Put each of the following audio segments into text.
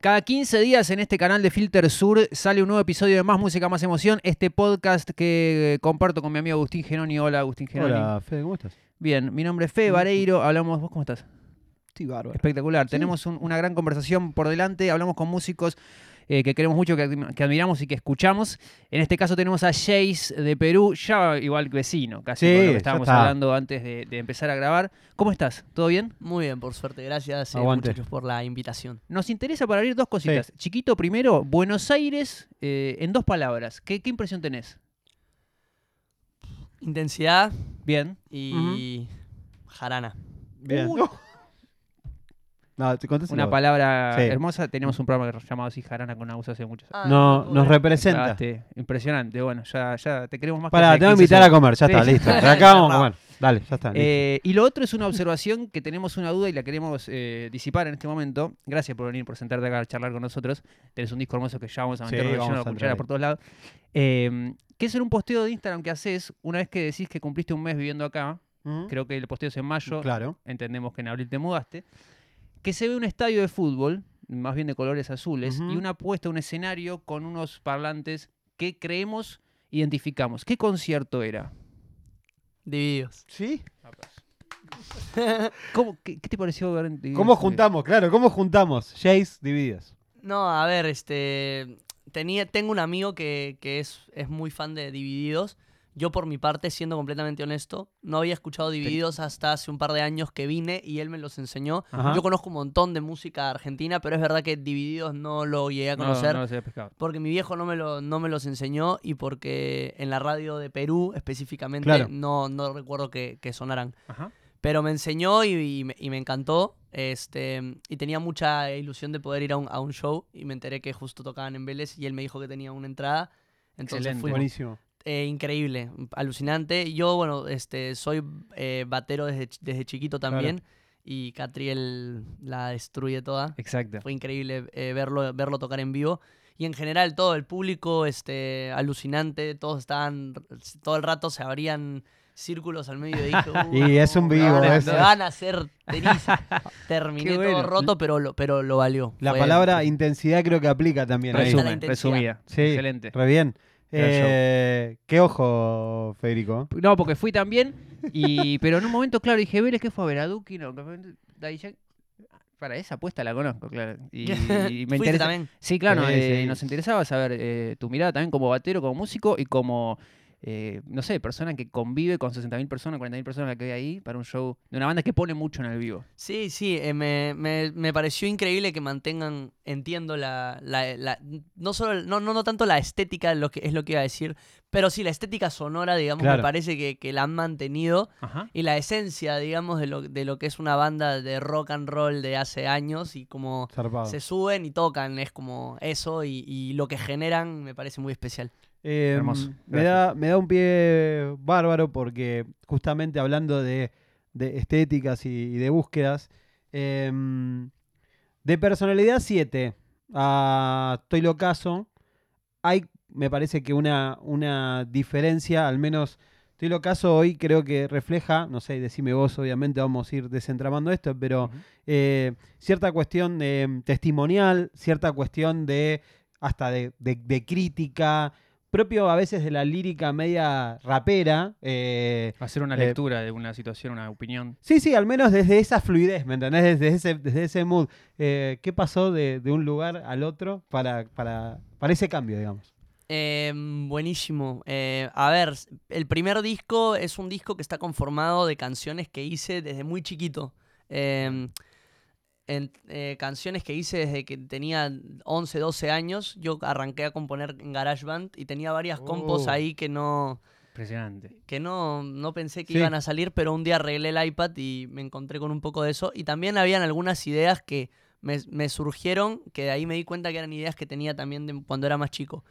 Cada 15 días en este canal de Filter Sur sale un nuevo episodio de Más Música, Más Emoción. Este podcast que comparto con mi amigo Agustín Geroni. Hola, Agustín Geroni. Hola, Fede, ¿cómo estás? Bien, mi nombre es Fede Vareiro. Hablamos. ¿Vos cómo estás? Sí, bárbaro. Espectacular. Tenemos un- una gran conversación por delante. Hablamos con músicos eh, que queremos mucho, que, admi- que admiramos y que escuchamos. En este caso tenemos a Jace de Perú, ya igual vecino, casi Sí, con lo que estábamos está. hablando antes de, de empezar a grabar. ¿Cómo estás? ¿Todo bien? Muy bien, por suerte. Gracias, eh, muchachos, por la invitación. Nos interesa para abrir dos cositas. Chiquito, primero, Buenos Aires, eh, en dos palabras. ¿Qué, qué impresión tenés? Intensidad Bien. y jarana. Bien. Uh, No, te una la- palabra Sí. hermosa. Teníamos un programa llamado así, Jarana con Agus hace muchos años. No, nos representa. Clavaste. Impresionante. Bueno, ya, ya te queremos más que hace te voy a 15 invitar a comer, ya Sí. está, listo. Acá vamos a comer. Dale, ya está. Eh, y lo otro es una observación que tenemos una duda y la queremos eh, disipar en este momento. Gracias por venir, por sentarte acá a charlar con nosotros. Tenés un disco hermoso que ya vamos a Sí, meter vamos relleno a por todos lados. Eh, ¿Qué es en un posteo de Instagram que haces una vez que decís que cumpliste un mes viviendo acá? ¿Mm? Creo que el posteo es en mayo. Claro. Entendemos que en abril te mudaste. Que se ve un estadio de fútbol, más bien de colores azules, y una puesta, un escenario con unos parlantes que creemos identificamos. ¿Qué concierto era? Divididos. ¿Sí? ¿Cómo, qué, qué te pareció ver en ¿Cómo juntamos? Claro, ¿cómo juntamos? Jace divididas. No, a ver, este. Tenía, tengo un amigo que, que es, es muy fan de Divididos. Yo, por mi parte, siendo completamente honesto, no había escuchado Divididos hasta hace un par de años que vine y él me los enseñó. Ajá. Yo conozco un montón de música argentina, pero es verdad que Divididos no lo llegué a No, conocer. no pescado. Porque mi viejo no me, lo, no me los enseñó y porque en la radio de Perú específicamente Claro. no, no recuerdo que, que sonaran. Ajá. Pero me enseñó y, y me, y me encantó. Este, y tenía mucha ilusión de poder ir a un, a un show. Y me enteré que justo tocaban en Vélez y él me dijo que tenía una entrada. Entonces Excelente. fuimos. Buenísimo. Eh, increíble, alucinante. Yo, bueno, este, soy eh, batero desde, desde chiquito también. Y Catriel la destruye toda. Exacto. Fue increíble eh, verlo, verlo tocar en vivo. Y en general todo el público, este, alucinante, todos estaban, todo el rato se abrían círculos al medio y dije, Y es un "Uh, vivo, me van a- es- me van a hacer ceniza". Terminé todo roto, pero lo, pero lo valió. La Fue- palabra intensidad creo que aplica también. Resumen. Resumida. Sí, Excelente. Re bien. Eh, qué ojo, Federico. No, porque fui también, y, pero en un momento, claro, dije, Vélez, ¿qué fue a ver? ¿A Duki? No, Daddy Yankee. Para esa apuesta la conozco, claro. Y, y me interesa. también. Sí, claro, eh, sí. nos interesaba saber eh, tu mirada también como batero, como músico y como, eh, no sé, persona que convive con 60.000 personas, 40.000 personas que hay ahí para un show de una banda que pone mucho en el vivo. Sí, sí, eh, me, me- me pareció increíble que mantengan, entiendo la, la- la- no solo, no, no, no tanto la estética, lo que es lo que iba a decir, pero sí la estética sonora, digamos, Claro. me parece que, que la han mantenido Ajá. y la esencia, digamos, de lo, de lo que es una banda de rock and roll de hace años y como Zarpado. se suben y tocan, es como eso y, y lo que generan me parece muy especial. Eh, Hermoso, Me da, me da un pie bárbaro porque justamente hablando de, de estéticas y, y de búsquedas, em, de personalidad 7 a Estoy Locaso, hay, me parece que una, una diferencia, al menos Estoy Locaso hoy creo que refleja, no sé, decime vos, obviamente vamos a ir desentramando esto, pero eh, cierta cuestión de, testimonial, cierta cuestión de hasta de, de- de crítica, propio a veces de la lírica media rapera. eh, Hacer una Eh, lectura de una situación, una opinión. sí, sí, al menos desde esa fluidez, ¿me entendés? Desde ese, desde ese mood. Eh, ¿Qué pasó de, de un lugar al otro para, para, para ese cambio, digamos? Eh, buenísimo. Eh, a ver, el primer disco es un disco que está conformado de canciones que hice desde muy chiquito. En- eh, canciones que hice desde que tenía 11, 12 años. Yo arranqué a componer en GarageBand y tenía varias compos Oh. ahí que no, Impresionante. que no, no pensé que Sí. iban a salir, pero un día arreglé el iPad y me encontré con un poco de eso. Y también habían algunas ideas que me, me surgieron, que de ahí me di cuenta que eran ideas que tenía también de cuando era más chico.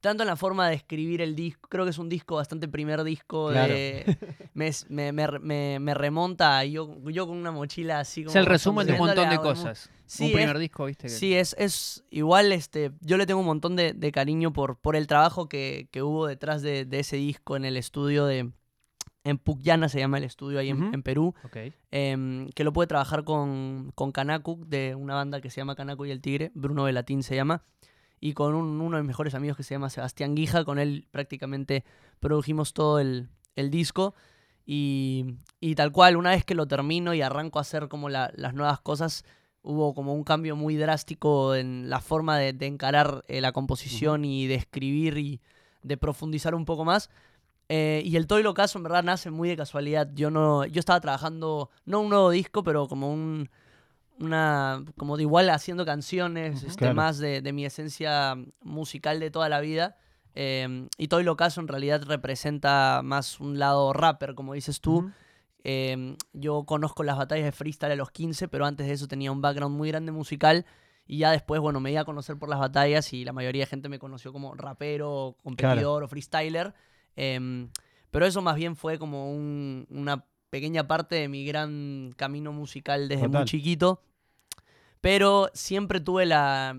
Tanto en la forma de escribir el disco, creo que es un disco bastante primer disco Claro. de... Me, me, me- me- remonta a yo, yo con una mochila así como... Es el resumen de un montón de cosas. Sí, un primer es- disco, ¿viste? que- Sí, es, es igual, este, yo le tengo un montón de, de cariño por, por el trabajo que, que hubo detrás de, de ese disco en el estudio de, En Pucllana se llama el estudio ahí en, Perú. Ok. em, que lo puede trabajar con, con Kanaku, de una banda que se llama Kanaku y el Tigre, Bruno Velatín se llama, y con un- uno de mis mejores amigos que se llama Sebastián Guija, con él prácticamente produjimos todo el, el disco. Y, y tal cual, una vez que lo termino y arranco a hacer como la- las nuevas cosas, hubo como un cambio muy drástico en la forma de, de encarar eh, la composición y de escribir y de profundizar un poco más. Eh, y el Toy Caso en verdad nace muy de casualidad. Yo no, yo estaba trabajando, no un nuevo disco, pero como un una como de igual haciendo canciones, este, Claro. más de, de mi esencia musical de toda la vida. Eh, y Toy Caso en realidad representa más un lado rapper, como dices tú. Eh, yo conozco las batallas de freestyle a los 15, pero antes de eso tenía un background muy grande musical. Y ya después, bueno, me iba a conocer por las batallas y la mayoría de gente me conoció como rapero, competidor o freestyler. Em, pero eso más bien fue como un- una pequeña parte de mi gran camino musical desde muy chiquito. Pero siempre tuve la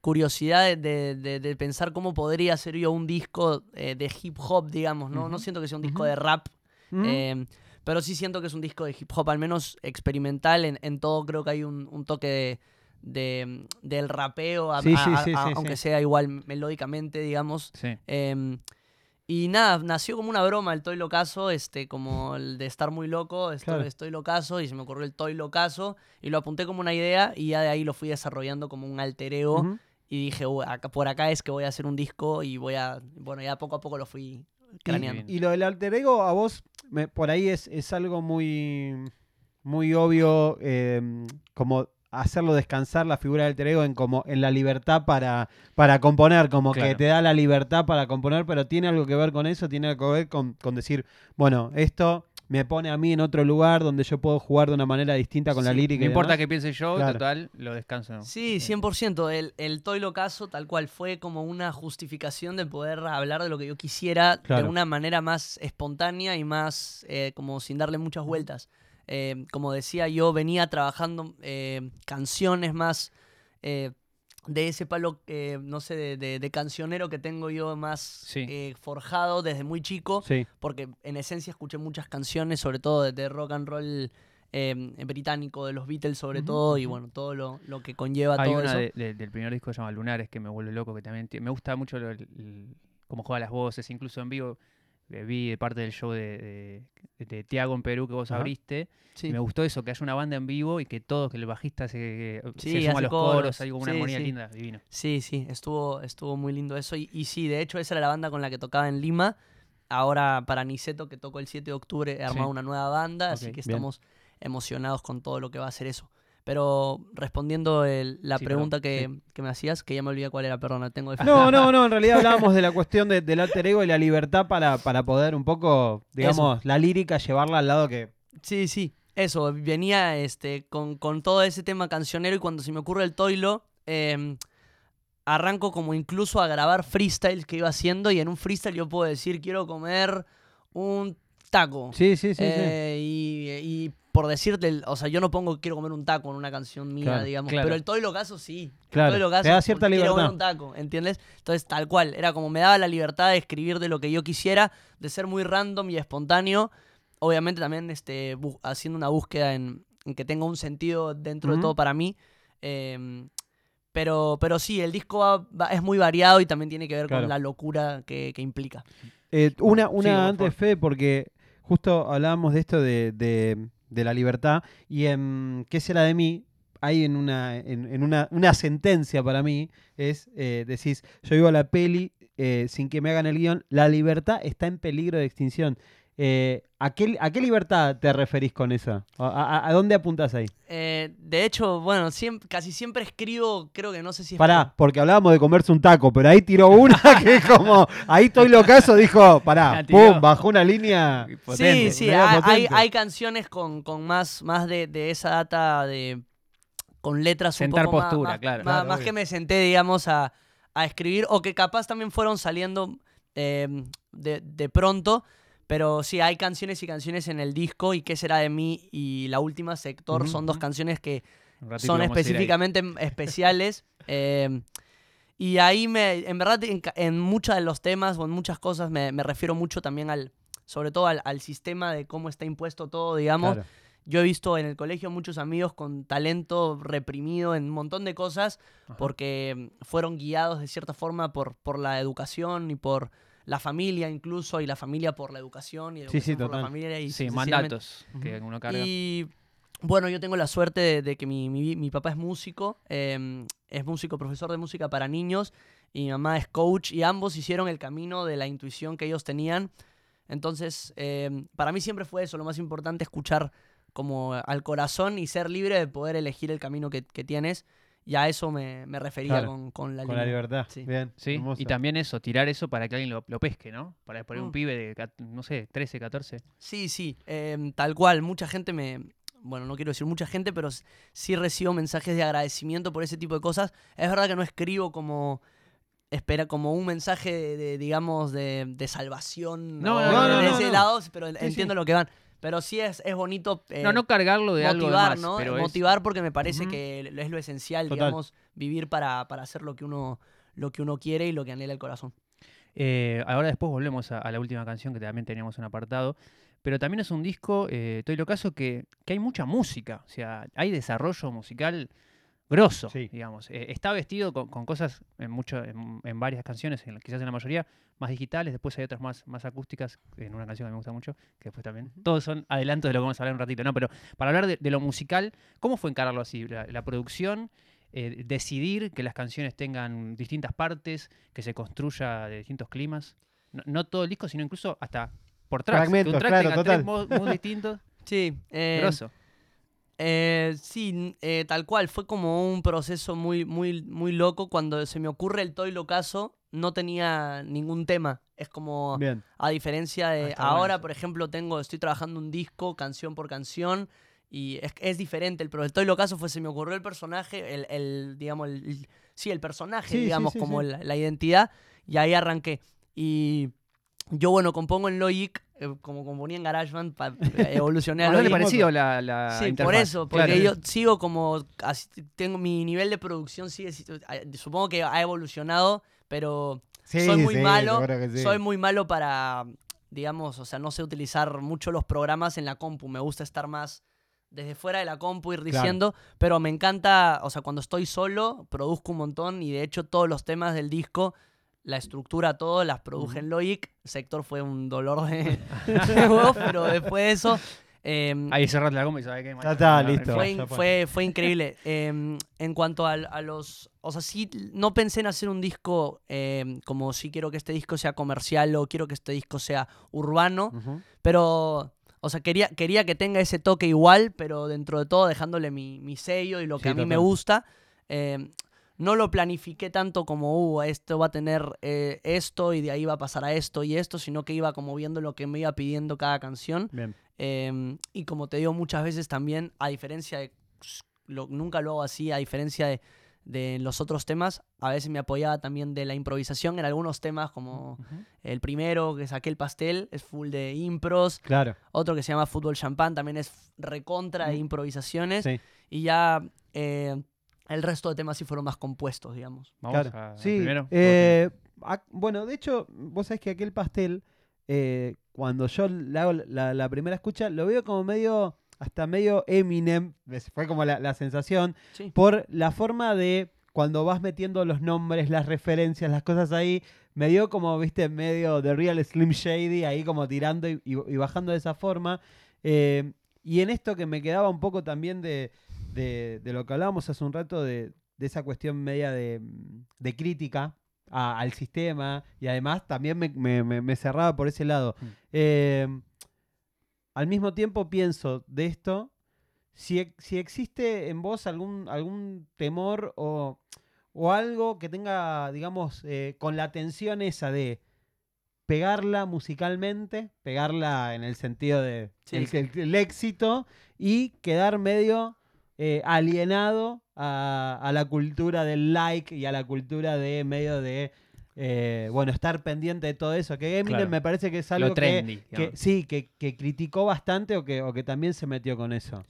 curiosidad de, de- de- de pensar cómo podría hacer yo un disco eh, de hip hop, digamos, ¿no? No siento que sea un disco de rap, eh, pero sí siento que es un disco de hip hop, al menos experimental. En, en todo creo que hay un, un toque de, de- del rapeo, a- Sí, a- a- aunque sea igual melódicamente, digamos. Sí. Em, y nada, nació como una broma el Toy Locazo, este, como el de estar muy loco, estoy, Claro. estoy locazo, y se me ocurrió el Toy Locazo, y lo apunté como una idea, y ya de ahí lo fui desarrollando como un alter ego, y dije, "Uh, acá, por acá es que voy a hacer un disco, y voy a, bueno, ya poco a poco lo fui craneando. Y lo del alter ego, a vos, me- por ahí es, es algo muy, muy obvio, eh, como hacerlo descansar la figura del alter ego en, como, en la libertad para, para componer, como que te da la libertad para componer, pero tiene algo que ver con eso, tiene algo que ver con, con decir, bueno, esto me pone a mí en otro lugar donde yo puedo jugar de una manera distinta con la lírica. No importa qué piense yo, Claro. total, lo descanso. Sí, 100%. El, el Toy Locazo, tal cual, fue como una justificación de poder hablar de lo que yo quisiera Claro. de una manera más espontánea y más eh, como sin darle muchas vueltas. Eh, como decía, yo venía trabajando eh, canciones más eh, de ese palo, eh, no sé, de, de- de cancionero que tengo yo más Sí. eh, forjado desde muy chico Sí, porque en esencia escuché muchas canciones, sobre todo de, de rock and roll británico, de los Beatles sobre todo, y bueno, todo lo, lo que conlleva Hay todo una eso. de- de- del primer disco que se llama Lunares que me vuelve loco, que también me gusta mucho lo- el- el- cómo juega las voces, incluso en vivo. Vi parte del show de, de, de Tiago en Perú que vos Ajá. abriste. Sí. Me gustó eso, que haya una banda en vivo y que todos, que el bajista se, Sí, se suma a los coros, coros. hay como una Sí, armonía linda, divino. Sí, sí, estuvo, estuvo muy lindo eso. Y, y sí, de hecho, esa era la banda con la que tocaba en Lima. Ahora para Niceto, que tocó el 7 de octubre, he armado una nueva banda, así que bien. estamos emocionados con todo lo que va a ser eso. Pero respondiendo el- la Sí, pregunta perdón, que, que me hacías, que ya me olvidé cuál era, perdona, tengo de No, no, no, en realidad hablábamos de la cuestión de- del alter ego y la libertad para, para poder un poco, digamos, la lírica llevarla al lado que... Sí, sí, eso, venía este, con, con todo ese tema cancionero y cuando se me ocurre el toilo, em, arranco como incluso a grabar freestyles que iba haciendo y en un freestyle yo puedo decir, quiero comer un taco. Sí, sí, sí, sí. Eh, y, y por decirte, el- o sea, yo no pongo quiero comer un taco en una canción mía, Claro, digamos, claro. pero el Toy Locazo sí. El Claro, Toy Locazo te da cierta porque quiero comer libertad. un taco, ¿entiendes? Entonces, tal cual, era como me daba la libertad de escribir de lo que yo quisiera, de ser muy random y espontáneo. Obviamente también este, haciendo una búsqueda en, en que tenga un sentido dentro de todo para mí. Em, pero, pero sí, el disco va- va- es muy variado y también tiene que ver Claro. con la locura que, que implica. Eh, una una Sí, por antes, favor. Fede, porque justo hablábamos de esto de, de- de la libertad y en ¿Qué será de mí? Hay en una, en, en una, una sentencia para mí, es, eh, decís, yo a la peli eh, sin que me hagan el guion, la libertad está en peligro de extinción. Eh, ¿a, qué, ¿A qué libertad te referís con eso? ¿A, a- a dónde apuntás ahí? Eh, de hecho, bueno, casi siempre escribo, creo que no sé si es Pará, porque hablábamos de comerse un taco, pero ahí tiró una que es como, ahí estoy locazo, dijo, pará, pum, bajó una línea. Potente. Sí, sí, hay, hay- potente. hay canciones con, con más, más de, de esa data de con letras Sentar un poco más- postura, más, claro. más- Claro, más obvio. que me senté, digamos, a, a escribir o que capaz también fueron saliendo eh, de, de pronto. Pero sí, hay canciones y canciones en el disco y qué será de mí y la última sector son dos canciones que son específicamente especiales. eh, y ahí me, en verdad, en, en muchos de los temas o en muchas cosas me, me refiero mucho también al, sobre todo al, al sistema de cómo está impuesto todo, digamos. Claro. Yo he visto en el colegio muchos amigos con talento reprimido en un montón de cosas Ajá. porque fueron guiados de cierta forma por, por la educación y por la familia incluso, y la familia por la educación y Sí, educación sí, por total. la familia. Y Sí, mandatos que uno carga. Y bueno, yo tengo la suerte de, de que mi, mi- mi papá es músico, eh, es músico, profesor de música para niños, y mi mamá es coach, y ambos hicieron el camino de la intuición que ellos tenían. Entonces, eh, para mí siempre fue eso, lo más importante, escuchar como al corazón y ser libre de poder elegir el camino que, que tienes. Y a eso me, me refería Claro, con, con la Con la libertad. Sí. Bien. Sí, hermoso. y también eso, tirar eso para que alguien lo, lo pesque, ¿no? Para poner un Mm. pibe de, no sé, 13, 14. Sí, sí, em, tal cual. Mucha gente me. Bueno, no quiero decir mucha gente, pero sí recibo mensajes de agradecimiento por ese tipo de cosas. Es verdad que no escribo como. Espera, como un mensaje de, de, digamos, de, de salvación. No, o no, no, de no, ese no. lado, pero sí. entiendo lo que van. Pero sí es, es bonito. eh, no, no cargarlo de algo motivar, más, ¿no? pero es- motivar porque me parece que es lo esencial, Total. digamos, vivir para, para hacer lo que uno lo que uno quiere y lo que anhela el corazón. Eh, ahora después volvemos a, a la última canción que también teníamos un apartado. Pero también es un disco, eh, Estoy Locaso, que, que hay mucha música. O sea, hay desarrollo musical grosso, Sí. digamos. Eh, está vestido con, con cosas en, mucho, en, en varias canciones, en, quizás en la mayoría más digitales. Después hay otras más, más acústicas, en una canción que me gusta mucho, que después también. Todos son adelantos de lo que vamos a hablar un ratito, ¿no? Pero para hablar de, de lo musical, ¿cómo fue encararlo así? La, la producción, eh, decidir que las canciones tengan distintas partes, que se construya de distintos climas. No, no todo el disco, sino incluso hasta por tracks. Fragmentos, que un track claro, tenga total. tres modos muy distintos. Sí, eh, Grosso. Eh, sí, eh, tal cual. Fue como un proceso muy, muy, muy loco. Cuando se me ocurre el Toy Locaso, no tenía ningún tema. Es como, Bien. a diferencia Ah, de ahora, por ejemplo, tengo, estoy trabajando un disco, canción por canción. Y es, es diferente. El, pero el Toy Locaso fue, se me ocurrió el personaje, el, el, digamos, el, el- sí, el personaje, Sí, digamos, sí, como. La, la identidad. Y ahí arranqué. Y yo, bueno, compongo en Logic, como componía en GarageBand, pa- evolucioné a Bastante Logic. parecido la, la Sí, por eso, porque Claro. yo sigo como, tengo mi nivel de producción sigue, si- eh, supongo que ha evolucionado, pero Sí, soy muy sí, malo, sí. soy muy malo para, digamos, o sea, no sé utilizar mucho los programas en la compu, me gusta estar más desde fuera de la compu, ir Claro. diciendo, pero me encanta, o sea, cuando estoy solo, produzco un montón y de hecho todos los temas del disco, la estructura, todo, las produje en Logic, Sector fue un dolor de, de voz, pero después de eso... em, Ahí cerraste la goma y sabes que Ya está, listo. fue, in- fue. increíble. Em, en cuanto al- a, los. O sea, sí, no pensé en hacer un disco em, como si quiero que este disco sea comercial o quiero que este disco sea urbano, pero. O sea, quería, quería que tenga ese toque igual, pero dentro de todo dejándole mi, mi sello y lo que Sí, a mí me gusta. No lo planifiqué tanto como, uh, esto va a tener eh, esto y de ahí va a pasar a esto y esto, sino que iba como viendo lo que me iba pidiendo cada canción. Bien. Em, y como te digo muchas veces también, a diferencia de, lo- nunca lo hago así, a diferencia de, de los otros temas, a veces me apoyaba también de la improvisación en algunos temas, como el primero que saqué el pastel, es full de impros, Claro. otro que se llama Fútbol Champán, también es recontra de improvisaciones, Sí. y ya eh, el resto de temas sí fueron más compuestos, digamos. Vamos Claro. a- sí, primero. eh, ac- bueno, de hecho, vos sabés que aquel pastel, eh, cuando yo le hago la, la primera escucha, lo veo como medio, hasta medio Eminem, fue como la, la sensación, Sí. por la forma de cuando vas metiendo los nombres, las referencias, las cosas ahí, me dio como, viste, medio de Real Slim Shady, ahí como tirando y, y- y bajando de esa forma. Eh, y en esto que me quedaba un poco también de, de- de lo que hablábamos hace un rato, de, de esa cuestión media de, de crítica a- al sistema, y además también me, me- me- me cerraba por ese lado. Mm. Eh, al mismo tiempo pienso de esto, si, si existe en vos algún, algún temor o, o algo que tenga, digamos, eh, con la tensión esa de pegarla musicalmente, pegarla en el sentido de Sí. el, el- el éxito y quedar medio eh, alienado a, a la cultura del like y a la cultura de medio de eh, bueno estar pendiente de todo eso que Eminem Claro. me parece que es algo que, trendy. que sí que, que criticó bastante o que, o que también se metió con eso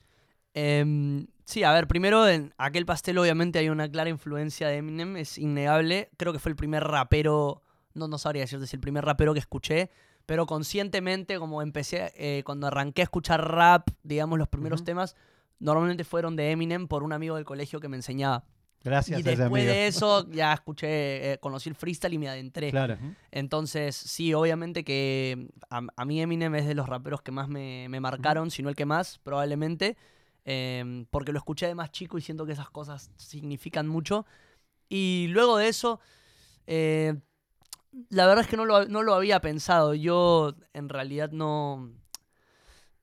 Em, sí, a ver, primero en aquel pastel obviamente hay una clara influencia de Eminem, es innegable. Creo que fue el primer rapero, no, no sabría decirte si el primer rapero que escuché, pero conscientemente, como empecé, eh, cuando arranqué a escuchar rap, digamos, los primeros temas, normalmente fueron de Eminem por un amigo del colegio que me enseñaba. Gracias y a ese después amigo. de eso ya escuché, eh, conocí el freestyle y me adentré. Claro. Entonces, sí, obviamente que a, a mí Eminem es de los raperos que más me, me marcaron, si no el que más, probablemente, em, porque lo escuché de más chico y siento que esas cosas significan mucho. Y luego de eso, eh, la verdad es que no lo, no lo había pensado. Yo en realidad no...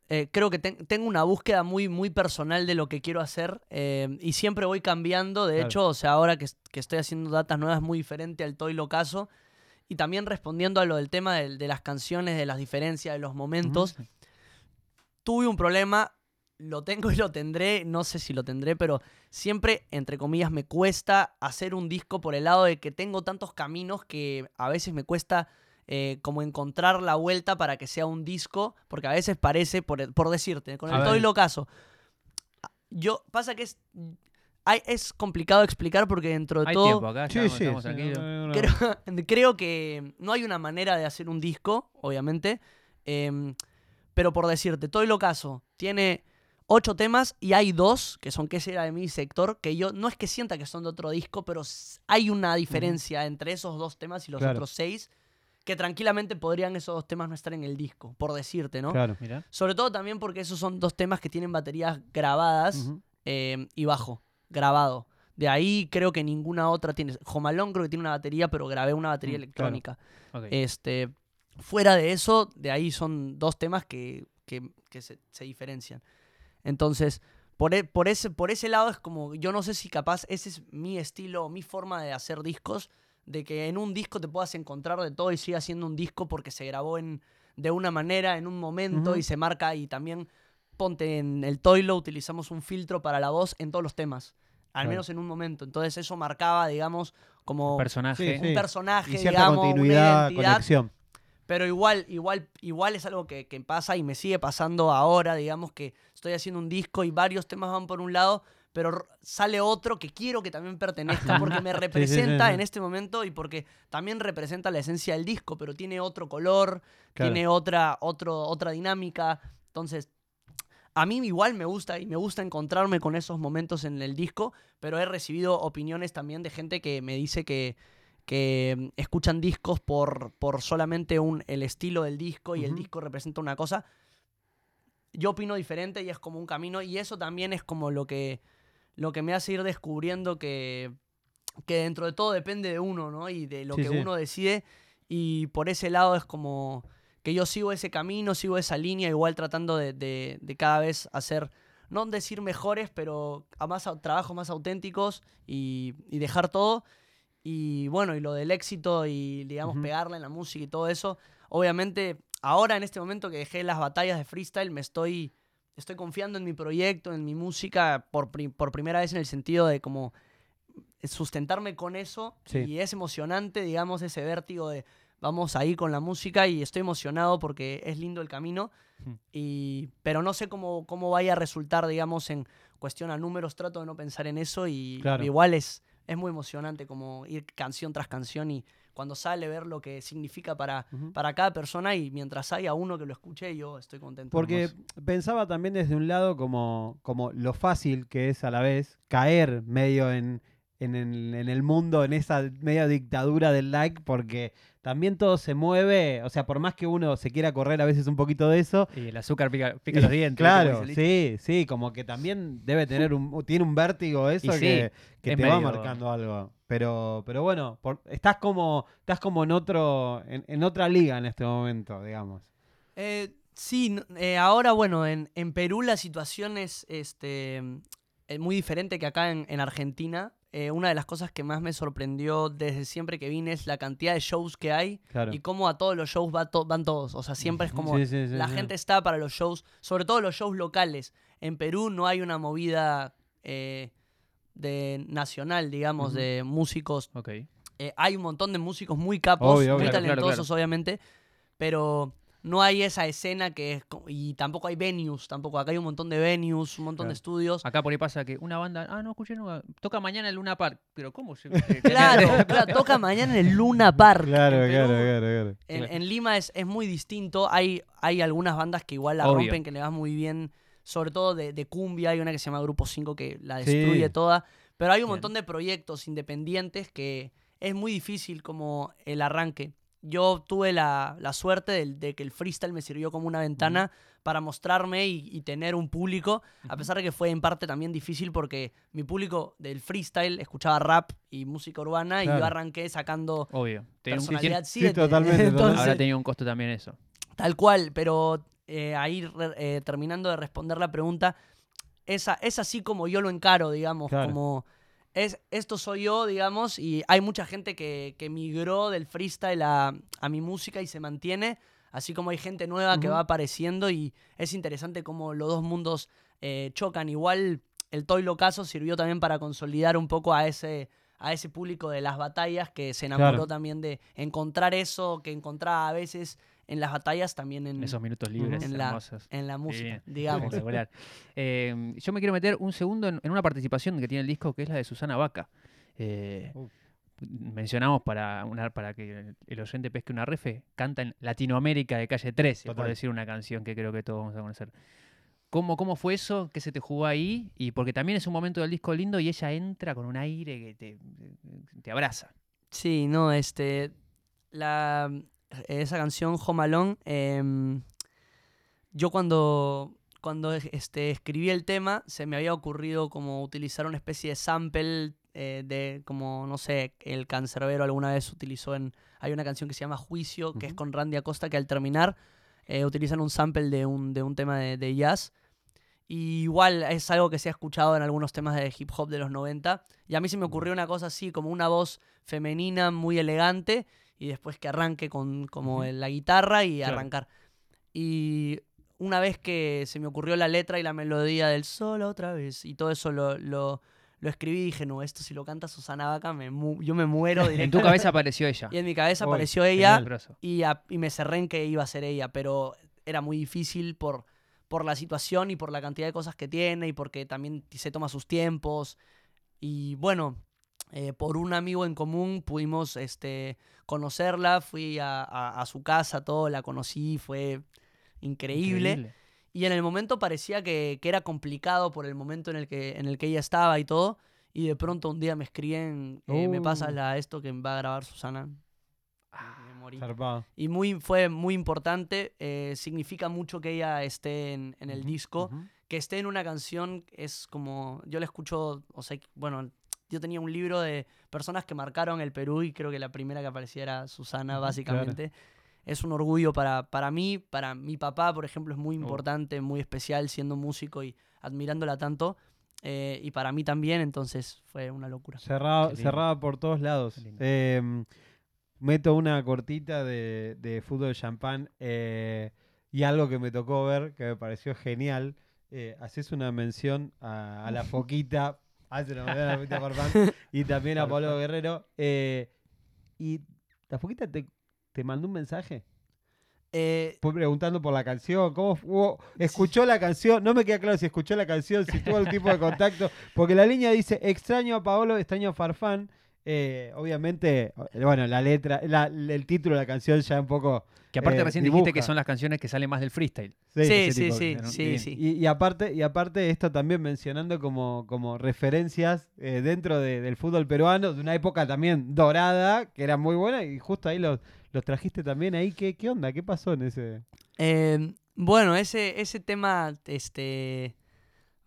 eh, creo que ten- tengo una búsqueda muy, muy personal de lo que quiero hacer eh, y siempre voy cambiando. De Claro. hecho, o sea, ahora que, es- que estoy haciendo datas nuevas muy diferente al Toy Locaso. Y también respondiendo a lo del tema de, las canciones, de las diferencias, de los momentos, tuve un problema, lo tengo y lo tendré, no sé si lo tendré, pero siempre, entre comillas, me cuesta hacer un disco por el lado de que tengo tantos caminos que a veces me cuesta eh, como encontrar la vuelta para que sea un disco, porque a veces parece, por, por decirte, con A el todo y lo caso, yo, pasa que es... hay- es complicado explicar porque dentro de Hay todo tiempo acá, Sí, estamos, sí. estamos sí, tranquilos. no, no, no. creo, creo que no hay una manera de hacer un disco, obviamente. em, pero por decirte, todo lo caso tiene ocho temas y hay dos, que son que era de mi sector, que yo no es que sienta que son de otro disco, pero hay una diferencia entre esos dos temas y los Claro. otros seis, que tranquilamente podrían esos dos temas no estar en el disco, por decirte, ¿no? Claro. Mira. Sobre todo también porque esos son dos temas que tienen baterías grabadas eh, y bajo, grabado. De ahí creo que ninguna otra tiene. Jomalón creo que tiene una batería, pero grabé una batería Mm, electrónica. Este, fuera de eso, de ahí son dos temas que, que- que se, se diferencian. Entonces, por, e- por, ese, por ese lado es como, yo no sé si capaz ese es mi estilo, mi forma de hacer discos, de que en un disco te puedas encontrar de todo y siga siendo un disco porque se grabó en, de una manera, en un momento y se marca y también ponte en el Toilo, utilizamos un filtro para la voz en todos los temas, al Claro. menos en un momento. Entonces eso marcaba, digamos, como Personaje. Sí, sí. un personaje, Y cierta digamos, una continuidad, identidad. conexión. Pero igual, igual, igual es algo que, que pasa y me sigue pasando ahora, digamos que estoy haciendo un disco y varios temas van por un lado, pero sale otro que quiero que también pertenezca porque me representa sí. en este momento y porque también representa la esencia del disco, pero tiene otro color, Claro. tiene otra, otro, otra dinámica. Entonces, a mí igual me gusta y me gusta encontrarme con esos momentos en el disco, pero he recibido opiniones también de gente que me dice que, que mm, escuchan discos por, por solamente un, el estilo del disco y el disco representa una cosa. Yo opino diferente y es como un camino y eso también es como lo que, lo que me hace ir descubriendo que, que dentro de todo depende de uno, ¿no? Y de lo Sí, que sí. uno decide y por ese lado es como que yo sigo ese camino, sigo esa línea, igual tratando de, de- de cada vez hacer, no decir mejores, pero a más au- trabajos más auténticos y, y dejar todo. Y bueno, y lo del éxito y, digamos, Ujú. pegarla en la música y todo eso. Obviamente, ahora en este momento que dejé las batallas de freestyle, me estoy, estoy confiando en mi proyecto, en mi música, por, pri- por primera vez en el sentido de como sustentarme con eso. Sí. Y es emocionante, digamos, ese vértigo de vamos ahí con la música y estoy emocionado porque es lindo el camino. Y, pero no sé cómo, cómo vaya a resultar, digamos, en cuestión a números. Trato de no pensar en eso y Claro. igual es, es muy emocionante como ir canción tras canción y cuando sale ver lo que significa para, para cada persona y mientras haya uno que lo escuche, yo estoy contento. Porque Hermoso. pensaba también desde un lado como, como lo fácil que es a la vez caer medio en, en, en el mundo, en esa media dictadura del like, porque también todo se mueve, o sea, por más que uno se quiera correr a veces un poquito de eso. Y el azúcar pica, pica los dientes. Claro, sí, sí, como que también debe tener un, tiene un vértigo eso sí, que, que es te va marcando algo. Pero, pero bueno, por- estás como, estás como en otro, en, en otra liga en este momento, digamos. Eh, sí, eh, ahora bueno, en, en Perú la situación es este, eh, muy diferente que acá en, en Argentina. Eh, una de las cosas que más me sorprendió desde siempre que vine es la cantidad de shows que hay Claro. y cómo a todos los shows va to- van todos. O sea, siempre es como Sí, sí, sí, la gente está para los shows, sobre todo los shows locales. En Perú no hay una movida eh, de nacional, digamos, de músicos eh, hay un montón de músicos muy capos, Obvio, muy obvio. Claro, talentosos, claro. obviamente, pero no hay esa escena que es. Y tampoco hay venues, tampoco. Acá hay un montón de venues, un montón Claro. de estudios. Acá por ahí pasa que una banda, ah, no escuché nunca, toca mañana en Luna Park. Pero ¿cómo se.? Claro, claro, toca mañana en el Luna Park. Claro, claro, claro, claro. En, Lima es, es muy distinto. Hay, hay algunas bandas que igual la Obvio. rompen, que le va muy bien. Sobre todo de, de cumbia. Hay una que se llama Grupo 5 que la Sí. destruye toda. Pero hay un Bien. montón de proyectos independientes que es muy difícil como el arranque. Yo tuve la, la suerte de, de que el freestyle me sirvió como una ventana para mostrarme y, y tener un público, a pesar de que fue en parte también difícil porque mi público del freestyle escuchaba rap y música urbana y yo arranqué sacando Obvio. Tenía un- sí, personalidad sí, 7. totalmente, Entonces. Habrá tenido un costo también eso. Tal cual, pero eh, ahí re- eh, terminando de responder la pregunta, esa, es así como yo lo encaro, digamos, Claro. como es, esto soy yo, digamos, y hay mucha gente que, que migró del freestyle a, a mi música y se mantiene, así como hay gente nueva que va apareciendo y es interesante cómo los dos mundos eh, chocan. Igual el Toy Locazo sirvió también para consolidar un poco a ese a ese público de las batallas que se enamoró Claro. también de encontrar eso que encontraba a veces en las batallas también en, En esos minutos libres en la- hermosos. en la música, Bien, digamos. Eh, yo me quiero meter un segundo en, en una participación que tiene el disco que es la de Susana Vaca. Eh, Uh. Mencionamos para, una, para que el oyente pesque una refe, canta en Latinoamérica de calle 13, por Total. decir una canción que creo que todos vamos a conocer. ¿Cómo, ¿Cómo fue eso? ¿Qué se te jugó ahí? Y porque también es un momento del disco lindo y ella entra con un aire que te, te abraza. Sí, no, este. La, esa canción, Home Alone, em, yo cuando, cuando este, escribí el tema, se me había ocurrido como utilizar una especie de sample eh, de, como, no sé, el cancerbero alguna vez utilizó en. Hay una canción que se llama Juicio, que es con Randy Acosta, que al terminar eh, utilizan un sample de un, de un tema de, de jazz. Y igual es algo que se ha escuchado en algunos temas de hip hop de los 90. Y a mí se me ocurrió una cosa así, como una voz femenina muy elegante y después que arranque con como el- la guitarra y Claro. arrancar. Y una vez que se me ocurrió la letra y la melodía del solo otra vez y todo eso lo, lo, lo escribí y dije, no, esto si lo canta Susana Vaca, me yo me muero En tu cabeza apareció ella. Y en mi cabeza apareció ella y, a- y me cerré en que iba a ser ella, pero era muy difícil por, por la situación y por la cantidad de cosas que tiene y porque también se toma sus tiempos. Y bueno, eh, por un amigo en común pudimos este, conocerla, fui a, a- a su casa, todo, la conocí, fue increíble. Y en el momento parecía que, que era complicado por el momento en el, que, en el que ella estaba y todo. Y de pronto un día me escriben, eh, me pasas Uh. la, esto que va a grabar Susana. Ah, Me morí. Zarpado. Y muy, fue muy importante. eh, significa mucho que ella esté en, en el disco. Que esté en una canción es como. Yo la escucho. O sea, bueno, yo tenía un libro de personas que marcaron el Perú y creo que la primera que aparecía era Susana, básicamente. Es un orgullo para, para mí, para mi papá, por ejemplo, es muy importante, muy especial siendo músico y admirándola tanto. eh, y para mí también, entonces fue una locura. Cerrado, cerrada por todos lados. Eh, meto una cortita de, de fútbol champán eh, y algo que me tocó ver que me pareció genial. Eh, haces una mención a, a la foquita, hace una mención a la foquita Farfán, y también a Pablo Guerrero. eh, y la foquita te, te mandó un mensaje. Eh, Fue preguntando por la canción, cómo fu- escuchó la canción, no me queda claro si escuchó la canción, si tuvo el tipo de contacto, porque la línea dice extraño a Paolo, extraño a Farfán. Eh, obviamente, eh, bueno, la letra, la- el título de la canción ya un poco. Que aparte Eh, recién dijiste que son las canciones que salen más del freestyle. sí, sí, tipo sí, de- sí, sí. Y, y aparte, y aparte esto también mencionando como, como referencias eh, dentro de- del fútbol peruano, de una época también dorada, que era muy buena, y justo ahí los, los trajiste también ahí. ¿Qué, ¿Qué onda? ¿Qué pasó en ese? Eh, bueno, ese, ese tema este,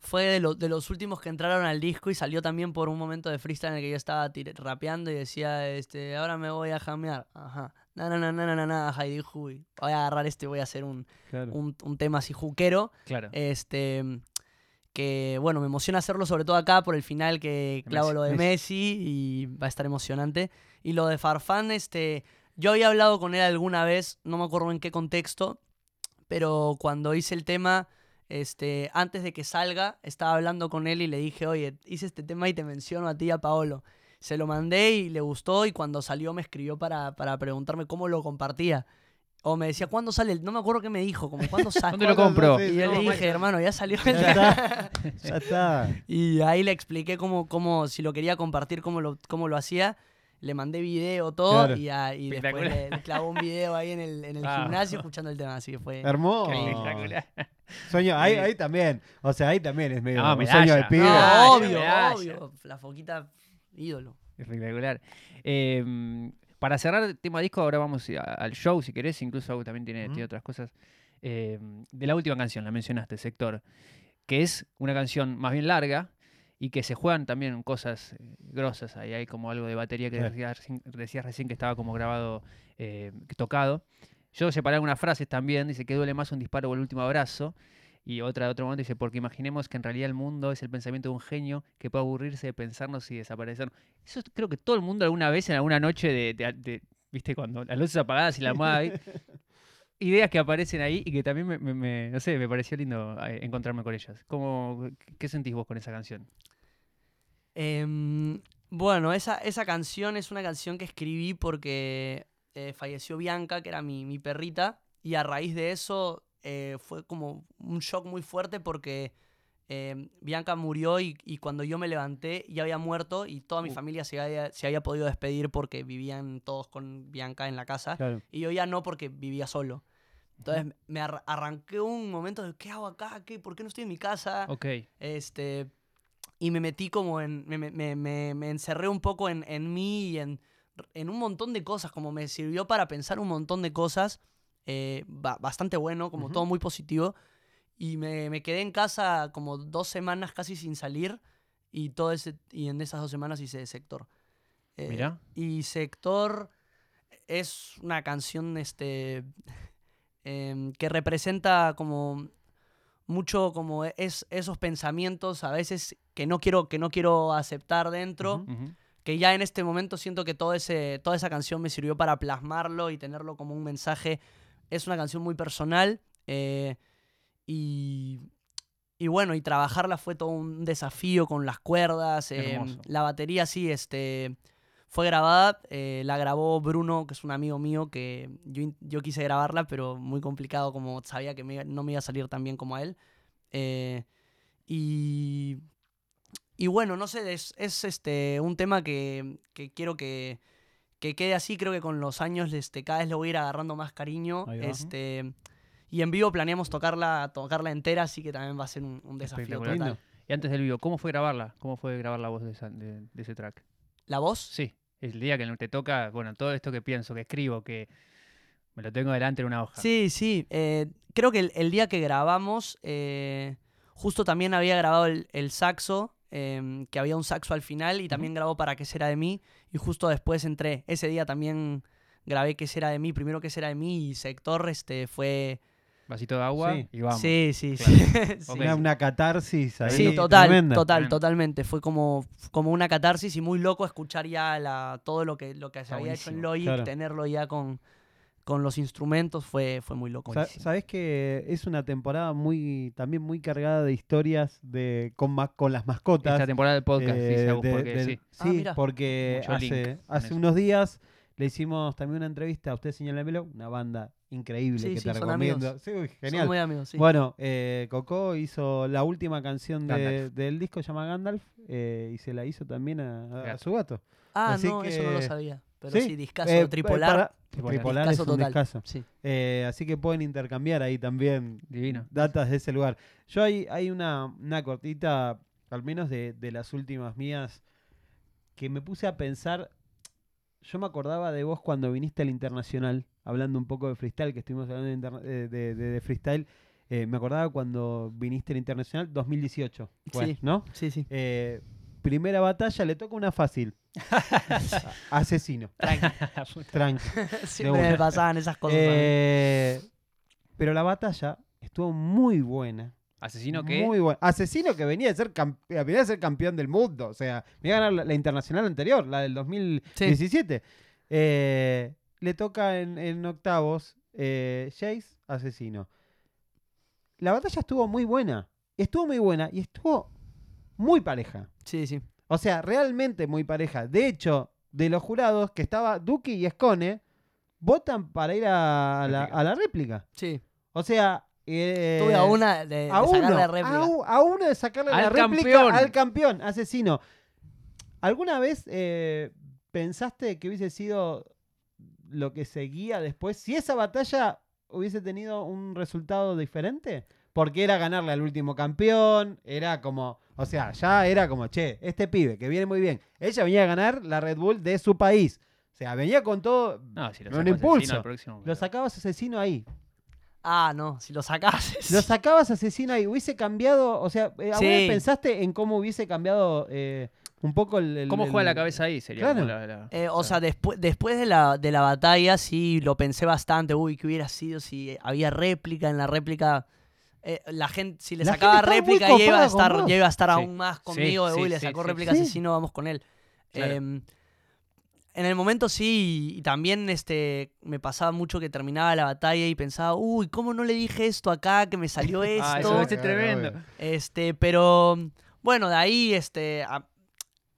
fue de, lo- de los últimos que entraron al disco y salió también por un momento de freestyle en el que yo estaba tire- rapeando y decía, este, ahora me voy a jamear. Ajá. Na, na, na, na, na, na, Heidi Hui. Voy a agarrar este y voy a hacer un, Claro. un, un tema así juquero. Claro. Este, que bueno, me emociona hacerlo sobre todo acá por el final que clavo Messi. lo de Messi y va a estar emocionante. Y lo de Farfán, este, yo había hablado con él alguna vez, no me acuerdo en qué contexto, pero cuando hice el tema, este, antes de que salga, estaba hablando con él y le dije, oye, hice este tema y te menciono a ti y a Paolo. Se lo mandé y le gustó y cuando salió me escribió para, para preguntarme cómo lo compartía. O me decía, ¿cuándo sale? el-?" No me acuerdo qué me dijo, como, ¿cuándo sale? ¿Dónde lo compro? Y yo no, le dije, hermano, ya salió. Ya está. Ya está. Y ahí le expliqué cómo, cómo si lo quería compartir, cómo lo, cómo lo hacía. Le mandé video, todo, Claro. y, a- y después le, le clavó un video ahí en el, en el Ah. gimnasio escuchando el tema, así que fue... Hermoso. Qué espectacular. Sueño, ahí, ahí también. O sea, ahí también es medio No, un medalla. sueño No, pibe. No, obvio, medalla. obvio. La foquita, ídolo. Espectacular. Eh, para cerrar el tema disco, ahora vamos a- al show, si querés. Incluso Agus también tiene, Ujú. tiene otras cosas. Eh, de la última canción, la mencionaste, Sector. Que es una canción más bien larga y que se juegan también cosas eh, grosas. Ahí hay como algo de batería que Sí. decías, recién- decías recién que estaba como grabado, eh, tocado. Yo separé algunas frases también. Dice que duele más un disparo o el último abrazo. Y otra de otro momento dice, porque imaginemos que en realidad el mundo es el pensamiento de un genio que puede aburrirse de pensarnos y desaparecer. Eso creo que todo el mundo alguna vez en alguna noche de, de- de- viste, cuando las luces apagadas y la ahí, ideas que aparecen ahí y que también me, me- me- no sé, me pareció lindo eh, encontrarme con ellas. ¿Cómo, ¿Qué sentís vos con esa canción? Em, bueno, esa, esa canción es una canción que escribí porque eh, falleció Bianca, que era mi, mi perrita, y a raíz de eso eh, fue como un shock muy fuerte porque em, Bianca murió y, y cuando yo me levanté ya había muerto y toda mi Uh. familia se había, se había podido despedir porque vivían todos con Bianca en la casa Claro. y yo ya no porque vivía solo. Entonces me arra- arranqué un momento de ¿qué hago acá? ¿Qué? ¿Por qué no estoy en mi casa? Ok. Este, y me metí como en. Me, me- me- me- me encerré un poco en, en mí y en, en un montón de cosas. Como me sirvió para pensar un montón de cosas. eh, ba- bastante bueno, como Ujú. todo muy positivo. Y me, me quedé en casa como dos semanas casi sin salir. Y, todo ese, y en esas dos semanas hice sector. Eh, Mirá. Y sector es una canción este, em, que representa como mucho como es, esos pensamientos a veces que no quiero, que no quiero aceptar dentro, Ujú. Ujú. Que ya en este momento siento que todo ese, toda esa canción me sirvió para plasmarlo y tenerlo como un mensaje. Es una canción muy personal eh, y, y bueno, y trabajarla fue todo un desafío con las cuerdas. eh, la batería sí, este, fue grabada, eh, la grabó Bruno, que es un amigo mío, que yo, yo quise grabarla, pero muy complicado, como sabía que me no me iba a salir tan bien como a él. Y, y bueno, no sé, es, es, este, un tema que, que quiero que, que quede así. Creo que con los años este, cada vez le voy a ir agarrando más cariño. Este, y en vivo planeamos tocarla, tocarla entera, así que también va a ser un, un desafío total. Y antes del vivo, ¿cómo fue grabarla? ¿Cómo fue grabar la voz de, esa- de- de ese track? ¿La voz? Sí, el día que te toca, bueno, todo esto que pienso, que escribo, que me lo tengo delante en una hoja. Sí, sí. eh, creo que el, el día que grabamos, eh, justo también había grabado el, el saxo, em, que había un saxo al final, y también grabó Para qué será de mí, y justo después entré. Ese día también grabé qué será de mí, primero qué será de mí, y Sector este, fue... Vasito de agua Sí. y vamos. Sí, sí, Claro. sí. sí. Ok. Una, catarsis ahí. Sí, total, tremenda. total, totalmente. Fue como, como una catarsis y muy loco escuchar ya la, todo lo que, lo que se Está había hecho en Logic, claro. tenerlo ya con, con los instrumentos, fue, fue muy loco. Sa- Sabés que es una temporada muy también muy cargada de historias de con, ma- con las mascotas. Esta temporada del podcast, eh, dice Agus, de- porque del- sí. Ah, sí, mira. porque Mucho link hace, hace unos días le hicimos también una entrevista a usted, señalamelo, una banda increíble Sí, que sí, te son recomiendo. amigos. Sí, genial. muy amigos, sí. Bueno, eh, Coco hizo la última canción de- del disco, se llama Gandalf, eh, y se la hizo también a, a- a Gato. su gato. ah, así no, eso no lo sabía. Pero Sí, sí, discaso Eh, tripolar. para- Tripolar. tripolar es un total. Sí. Eh, así que pueden intercambiar ahí también Divino. datas de ese lugar. Yo hay, hay una, una cortita, al menos de, de las últimas mías, que me puse a pensar. Yo me acordaba de vos cuando viniste al Internacional, hablando un poco de freestyle, que estuvimos hablando de, interna- eh, de- de- de freestyle. Eh, me acordaba cuando viniste al Internacional 2018, fue, Sí. ¿no? Sí, sí. Primera batalla, le toca una fácil. Asesino. Tranqui. Siempre una. me pasaban esas cosas. Eh, pero la batalla estuvo muy buena. Asesino que. Muy buena. Asesino que venía de ser, eh, venía de ser campeón del mundo. O sea, venía a ganar la, la internacional anterior, la del 2017. Eh, le toca en, en octavos eh, Jace, asesino. La batalla estuvo muy buena. Estuvo muy buena y estuvo muy pareja. Sí, sí. O sea, realmente muy pareja. De hecho, de los jurados que estaba Duki y Escone, votan para ir a la, Réplica. a la réplica. Sí. O sea, eh, a una de, de a uno, sacarle réplica. a u- a uno de sacarle la Al réplica campeón. al campeón, asesino. ¿Alguna vez eh, pensaste que hubiese sido lo que seguía después? Si esa batalla hubiese tenido un resultado diferente, porque era ganarle al último campeón, era como, o sea, ya era como, che, este pibe que viene muy bien, ella venía a ganar la Red Bull de su país. O sea, venía con todo, No, si lo Un impulso. lo sacabas asesino ahí. Ah, no, si lo sacases. Lo sacabas asesino ahí, hubiese cambiado, o sea, eh, ¿alguna Sí. vez pensaste en cómo hubiese cambiado eh, un poco el... el- ¿Cómo juega el- la cabeza ahí? Sería Claro. como la- la- Eh, o sea, después, después de, la, de la batalla sí lo pensé bastante. Uy, ¿qué hubiera sido si había réplica? En la réplica, eh, la gente, si le La sacaba réplica, ya iba a estar, ya iba a estar Sí. aún más conmigo. de, sí, Uy, le sacó sí, réplica sí. asesino, vamos con él. Claro. Em, en el momento sí, y también este, me pasaba mucho que terminaba la batalla y pensaba, uy, ¿cómo no le dije esto acá? Que me salió esto. Ah, eso Claro, tremendo. Este, pero bueno, de ahí, este, a-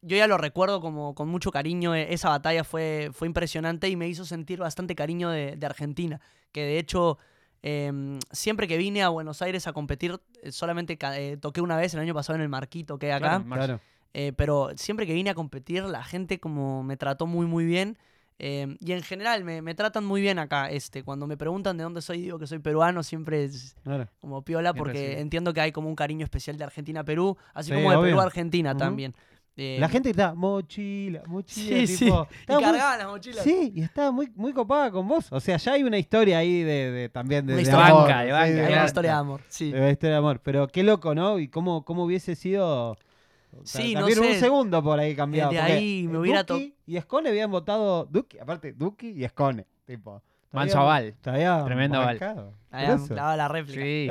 yo ya lo recuerdo como con mucho cariño. e- Esa batalla fue, fue impresionante y me hizo sentir bastante cariño de, de Argentina. Que de hecho, em, siempre que vine a Buenos Aires a competir, eh, solamente eh, toqué una vez el año pasado en el Marquito que hay acá. Claro. Claro. Eh, pero siempre que vine a competir, la gente como me trató muy, muy bien. Eh, y en general me, me tratan muy bien acá. Este, cuando me preguntan de dónde soy, digo que soy peruano, siempre es claro. como piola porque entiendo que hay como un cariño especial de Argentina a Perú, así Sí, como de obvio. Perú a Argentina también. Eh, La gente está mochila, mochila, Sí, tipo, Y estaba muy- cargaban las mochilas. Sí, y estaba muy, muy copada con vos. O sea, ya hay una historia ahí de, de- también de, Una de historia amor. banca, de sí, banca, Hay una historia de amor, sí. De una historia de amor. Pero qué loco, ¿no? Y cómo, cómo hubiese sido. Sí, no también un sé. segundo por ahí cambiado. De ahí me hubiera Duki y Escone habían votado. Duki, aparte, Duki y Escone. Tipo. Manso aval. todavía Tremendo aval. clavado la réplica. Sí.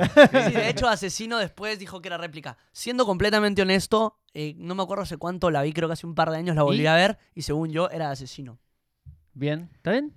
Sí, de hecho, Asesino después dijo que era réplica. Siendo completamente honesto, eh, no me acuerdo hace cuánto la vi, creo que hace un par de años la volví ¿Y? a ver, y según yo, era Asesino. Bien. ¿Está bien?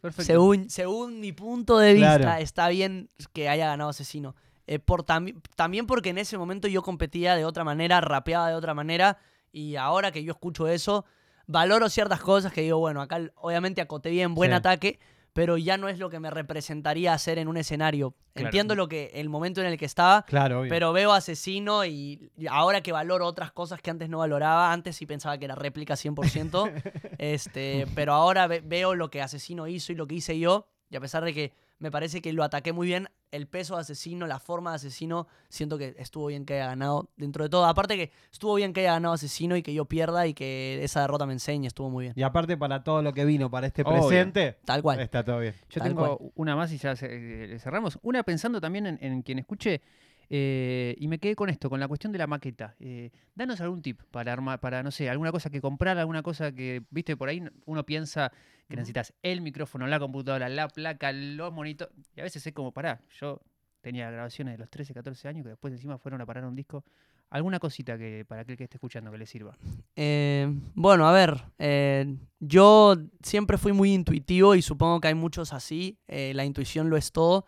Perfecto. Según, según mi punto de vista, Claro. está bien que haya ganado Asesino. Eh, por tambi- también porque en ese momento yo competía de otra manera, rapeaba de otra manera, y ahora que yo escucho eso, valoro ciertas cosas que digo, bueno, acá obviamente acoté bien, buen Sí. ataque, pero ya no es lo que me representaría hacer en un escenario. Claro. Entiendo lo que el momento en el que estaba, Claro, obvio. pero veo asesino y y ahora que valoro otras cosas que antes no valoraba, antes sí pensaba que era réplica 100%, este, pero ahora ve- veo lo que asesino hizo y lo que hice yo, y a pesar de que me parece que lo ataqué muy bien, el peso de asesino, la forma de asesino, siento que estuvo bien que haya ganado dentro de todo. Aparte que estuvo bien que haya ganado asesino y que yo pierda y que esa derrota me enseñe, estuvo muy bien. Y aparte, para todo lo que vino para este Obvio. presente, Tal cual. está todo bien. Yo Tal tengo una más y ya eh, cerramos. Una pensando también en, en quien escuche. Eh, y me quedé con esto, con la cuestión de la maqueta. Eh, danos algún tip para armar, para, no sé, alguna cosa que comprar, alguna cosa que, viste, por ahí uno piensa que necesitas el micrófono, la computadora, la placa, los monitores. Y a veces es como, pará, yo tenía grabaciones de los 13, 14 años que después encima fueron a parar un disco. Alguna cosita que para aquel que esté escuchando que le sirva. Eh, bueno, a ver, eh, yo siempre fui muy intuitivo y supongo que hay muchos así, eh, la intuición lo es todo.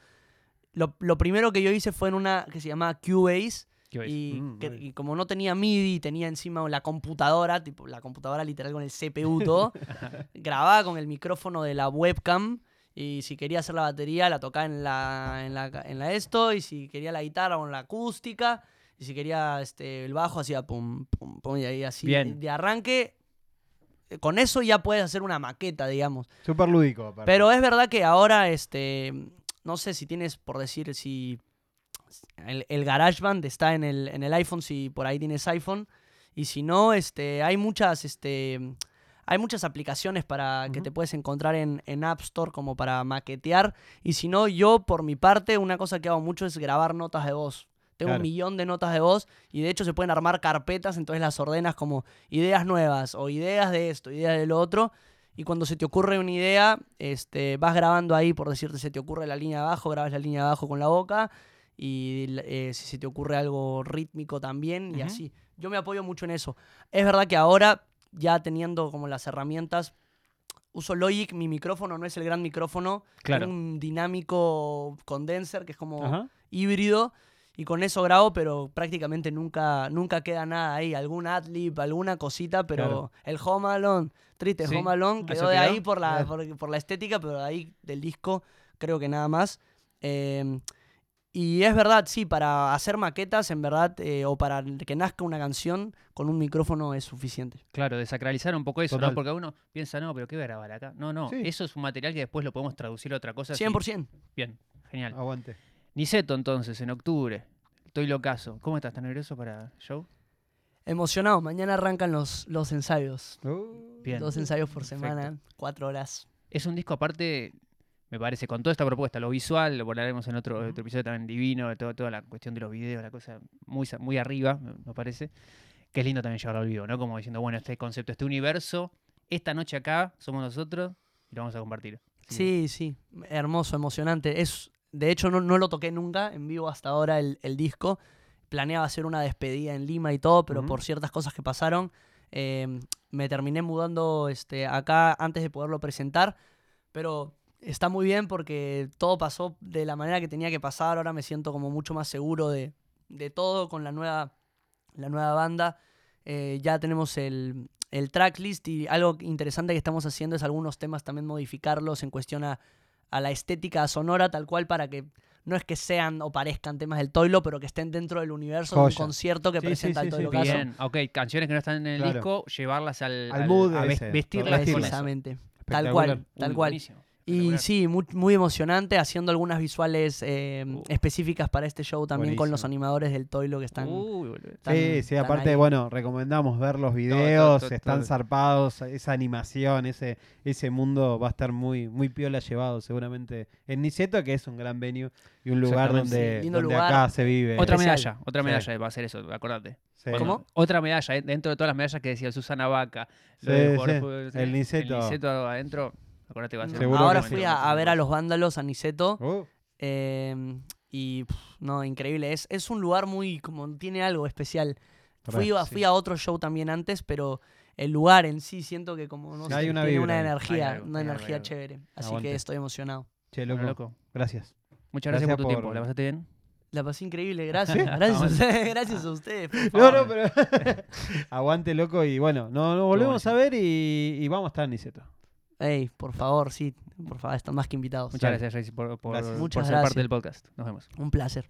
Lo, lo primero que yo hice fue en una que se llama Cubase ¿Qué ves? y, Mm, que- y como no tenía MIDI, tenía encima la computadora, tipo la computadora literal con el CPU todo, grababa con el micrófono de la webcam y si quería hacer la batería la tocaba en la, en la, en la esto y si quería la guitarra con la acústica y si quería este, el bajo hacía pum, pum, pum y ahí así Bien. de arranque. eh, Con eso ya puedes hacer una maqueta, digamos. Súper lúdico. aparte. Pero es verdad que ahora, este, no sé si tienes, por decir, si el, el GarageBand está en el, en el iPhone, si por ahí tienes iPhone. Y si no, este, hay muchas, este, hay muchas aplicaciones para que te puedes encontrar en, en App Store como para maquetear. Y si no, yo por mi parte, una cosa que hago mucho es grabar notas de voz. Tengo Claro. un millón de notas de voz y de hecho se pueden armar carpetas, entonces las ordenas como ideas nuevas o ideas de esto, ideas de lo otro. Y cuando se te ocurre una idea, este, vas grabando ahí, por decirte, se te ocurre la línea de abajo, grabas la línea de abajo con la boca. Y eh, si se te ocurre algo rítmico también, y así. Yo me apoyo mucho en eso. Es verdad que ahora, ya teniendo como las herramientas, uso Logic, mi micrófono no es el gran micrófono, Claro. tiene un dinámico condenser que es como híbrido. Y con eso grabo, pero prácticamente nunca, nunca queda nada ahí. Algún adlib, alguna cosita, pero Claro. el Home Alone, triste Sí, Home Alone, quedó de quedó. ahí por la, por, por la estética, pero de ahí del disco creo que nada más. Eh, y es verdad, sí, para hacer maquetas, en verdad, eh, o para que nazca una canción, con un micrófono es suficiente. Claro, desacralizar un poco eso, Total. ¿no? Porque uno piensa, no, pero ¿qué voy a grabar acá? No, no, Sí. eso es un material que después lo podemos traducir a otra cosa. si- 100%. Bien, genial. Aguante. Niceto, entonces, en octubre. Estoy locazo. ¿Cómo estás? ¿Estás nervioso para el show? Emocionado, mañana arrancan los, los ensayos. Uh, Bien. Dos ensayos por Perfecto. semana, cuatro horas. Es un disco aparte, me parece, con toda esta propuesta, lo visual, lo hablaremos en otro, otro episodio también divino, todo, toda la cuestión de los videos, la cosa muy, muy arriba, me, parece. Que es lindo también llevarlo al vivo, ¿no? Como diciendo, bueno, este concepto, este universo, esta noche acá somos nosotros y lo vamos a compartir. Que- Sí, sí, hermoso, emocionante. Es, de hecho, no, no lo toqué nunca en vivo hasta ahora el, el disco. Planeaba hacer una despedida en Lima y todo, pero por ciertas cosas que pasaron, eh, me terminé mudando este, acá antes de poderlo presentar. Pero está muy bien porque todo pasó de la manera que tenía que pasar. Ahora me siento como mucho más seguro de, de todo con la nueva, la nueva banda. Eh, ya tenemos el, el tracklist y algo interesante que estamos haciendo es algunos temas también modificarlos en cuestión a, a la estética sonora tal cual para que no es que sean o parezcan temas del Toilo, pero que estén dentro del universo de Joya. un concierto que Sí, presenta sí, el Toilo sí. Caso. Bien, ok, canciones que no están en el Claro. disco, llevarlas al, Al mood a ese, vestirlas con eso. Precisamente. Tal cual, tal cual. buenísimo, Y sí, muy, muy emocionante, haciendo algunas visuales eh, Uh. específicas para este show también con los animadores del Toilo que están... Están- Sí, sí, aparte, ahí. bueno, recomendamos ver los todo, videos, todo, están todo. zarpados, esa animación, ese, ese mundo va a estar muy, muy piola llevado seguramente en Niceto, que es un gran venue y un lugar donde, Sí, donde lugar. acá se vive. Otra especial. medalla, otra Sí. medalla va a ser eso, acordate. Sí. Bueno, ¿Cómo? Otra medalla, eh, dentro de todas las medallas que decía Susana Vaca. Sí, sí, el Niceto. El Niceto adentro, acordate va a ser. Seguro Ahora que fui a, a ver a los vándalos a Niceto Uh, eh, y no, increíble. Es, es un lugar muy, como tiene algo especial. Fui, a, fui a otro show también antes, pero el lugar en sí siento que como no Hay sé, una tiene vibra una energía, Hay algo, una energía algo. chévere. Así Aguante. que estoy emocionado. che, Bueno, loco. loco. Gracias. Muchas gracias, Gracias por tu por- tiempo, ¿la pasaste bien? La pasé increíble, gracias. Gracias a ustedes, gracias a ustedes. por No, no, pero aguante, loco, y bueno, no, no volvemos a ver y, y vamos a estar en Niceto. Ey, por favor, sí, por favor, están más que invitados. Muchas gracias, Racing, por, por, Gracias. por Muchas ser gracias. parte del podcast. Nos vemos. Un placer.